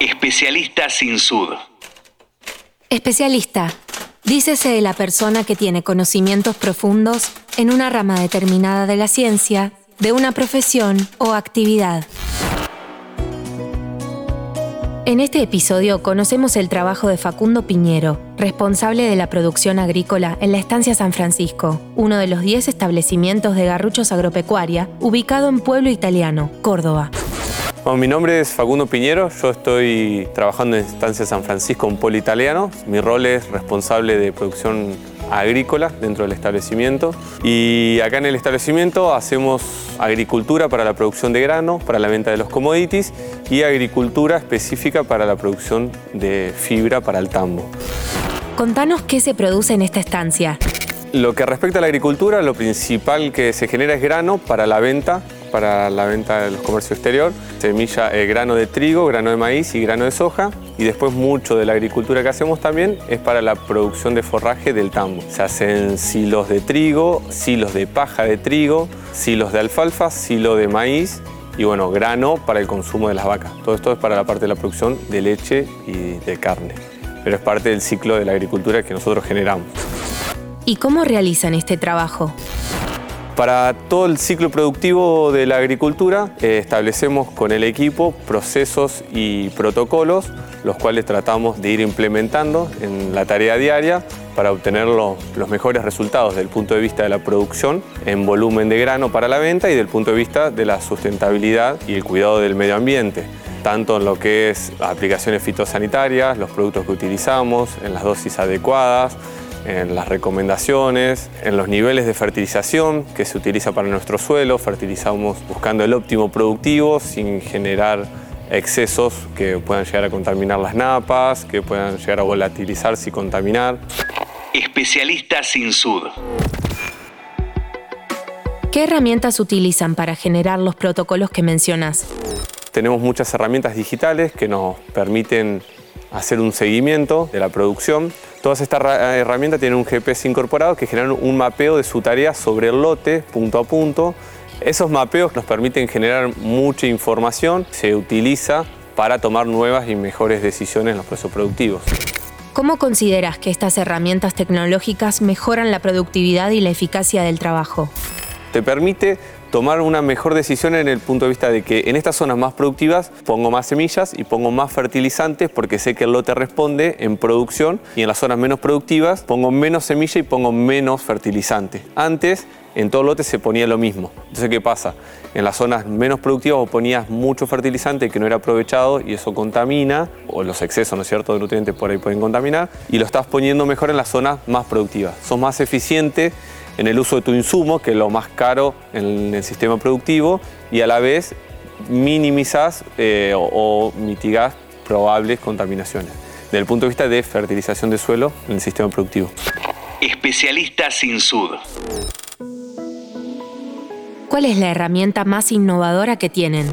Especialista sin sud. Especialista. Dícese de la persona que tiene conocimientos profundos en una rama determinada de la ciencia, de una profesión o actividad. En este episodio conocemos el trabajo de Facundo Piñero, responsable de la producción agrícola en la Estancia San Francisco, uno de los 10 establecimientos de garruchos agropecuaria ubicado en Pueblo Italiano, Córdoba. Bueno, mi nombre es Facundo Piñero, yo estoy trabajando en Estancia San Francisco, un pueblo italiano. Mi rol es responsable de producción agrícola dentro del establecimiento. Y acá en el establecimiento hacemos agricultura para la producción de grano, para la venta de los commodities y agricultura específica para la producción de fibra para el tambo. Contanos qué se produce en esta estancia. Lo que respecta a la agricultura, lo principal que se genera es grano para la venta para la venta de los comercios exterior, semilla, eh, grano de trigo, grano de maíz y grano de soja. Y después mucho de la agricultura que hacemos también es para la producción de forraje del tambo. Se hacen silos de trigo, silos de paja de trigo, silos de alfalfa, silo de maíz y bueno, grano para el consumo de las vacas. Todo esto es para la parte de la producción de leche y de carne. Pero es parte del ciclo de la agricultura que nosotros generamos. ¿Y cómo realizan este trabajo? Para todo el ciclo productivo de la agricultura eh, establecemos con el equipo procesos y protocolos, los cuales tratamos de ir implementando en la tarea diaria para obtener los, mejores resultados desde el punto de vista de la producción en volumen de grano para la venta y del punto de vista de la sustentabilidad y el cuidado del medio ambiente tanto en lo que es aplicaciones fitosanitarias, los productos que utilizamos, en las dosis adecuadas, en las recomendaciones, en los niveles de fertilización que se utiliza para nuestro suelo, fertilizamos buscando el óptimo productivo sin generar excesos que puedan llegar a contaminar las napas, que puedan llegar a volatilizarse y contaminar. Especialista sin sud. ¿Qué herramientas utilizan para generar los protocolos que mencionas? Tenemos muchas herramientas digitales que nos permiten hacer un seguimiento de la producción. Todas estas herramientas tienen un GPS incorporado que generan un mapeo de su tarea sobre el lote, punto a punto. Esos mapeos nos permiten generar mucha información, se utiliza para tomar nuevas y mejores decisiones en los procesos productivos. ¿Cómo consideras que estas herramientas tecnológicas mejoran la productividad y la eficacia del trabajo? Te permite tomar una mejor decisión en el punto de vista de que en estas zonas más productivas pongo más semillas y pongo más fertilizantes porque sé que el lote responde en producción y en las zonas menos productivas pongo menos semilla y pongo menos fertilizante. Antes en todo lote se ponía lo mismo. Entonces, ¿qué pasa? En las zonas menos productivas vos ponías mucho fertilizante que no era aprovechado y eso contamina, o los excesos, ¿no es cierto?, de nutrientes por ahí pueden contaminar, y lo estás poniendo mejor en las zonas más productivas. Sos más eficiente en el uso de tu insumo, que es lo más caro en el sistema productivo, y a la vez minimizas eh, o, mitigas probables contaminaciones desde el punto de vista de fertilización de suelo en el sistema productivo. Especialista sin sud. ¿Cuál es la herramienta más innovadora que tienen?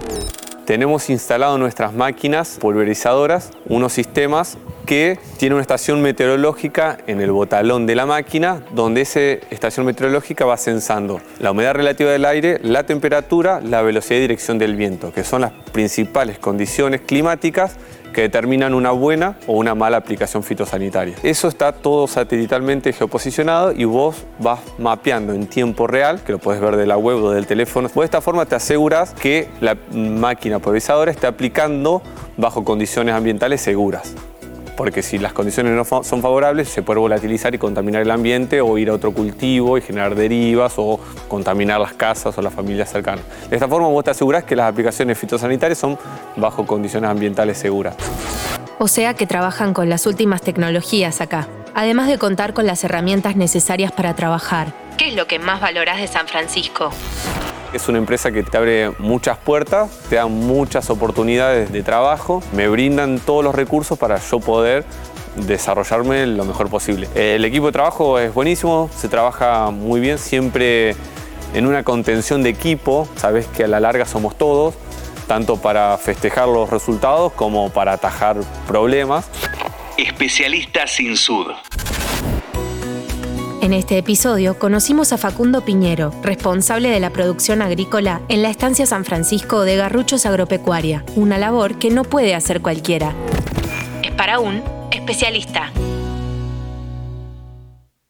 Tenemos instalado en nuestras máquinas pulverizadoras unos sistemas que tiene una estación meteorológica en el botalón de la máquina, donde esa estación meteorológica va censando la humedad relativa del aire, la temperatura, la velocidad y dirección del viento, que son las principales condiciones climáticas que determinan una buena o una mala aplicación fitosanitaria. Eso está todo satelitalmente geoposicionado y vos vas mapeando en tiempo real, que lo puedes ver de la web o del teléfono. de esta forma te aseguras que la máquina pulverizadora esté aplicando bajo condiciones ambientales seguras porque si las condiciones no son favorables se puede volatilizar y contaminar el ambiente o ir a otro cultivo y generar derivas o contaminar las casas o las familias cercanas. De esta forma vos te asegurás que las aplicaciones fitosanitarias son bajo condiciones ambientales seguras. O sea que trabajan con las últimas tecnologías acá, además de contar con las herramientas necesarias para trabajar. ¿Qué es lo que más valorás de San Francisco? Es una empresa que te abre muchas puertas, te da muchas oportunidades de trabajo, me brindan todos los recursos para yo poder desarrollarme lo mejor posible. El equipo de trabajo es buenísimo, se trabaja muy bien, siempre en una contención de equipo, sabes que a la larga somos todos, tanto para festejar los resultados como para atajar problemas. Especialista sin sud. En este episodio conocimos a Facundo Piñero, responsable de la producción agrícola en la estancia San Francisco de Garruchos Agropecuaria, una labor que no puede hacer cualquiera. Es para un especialista.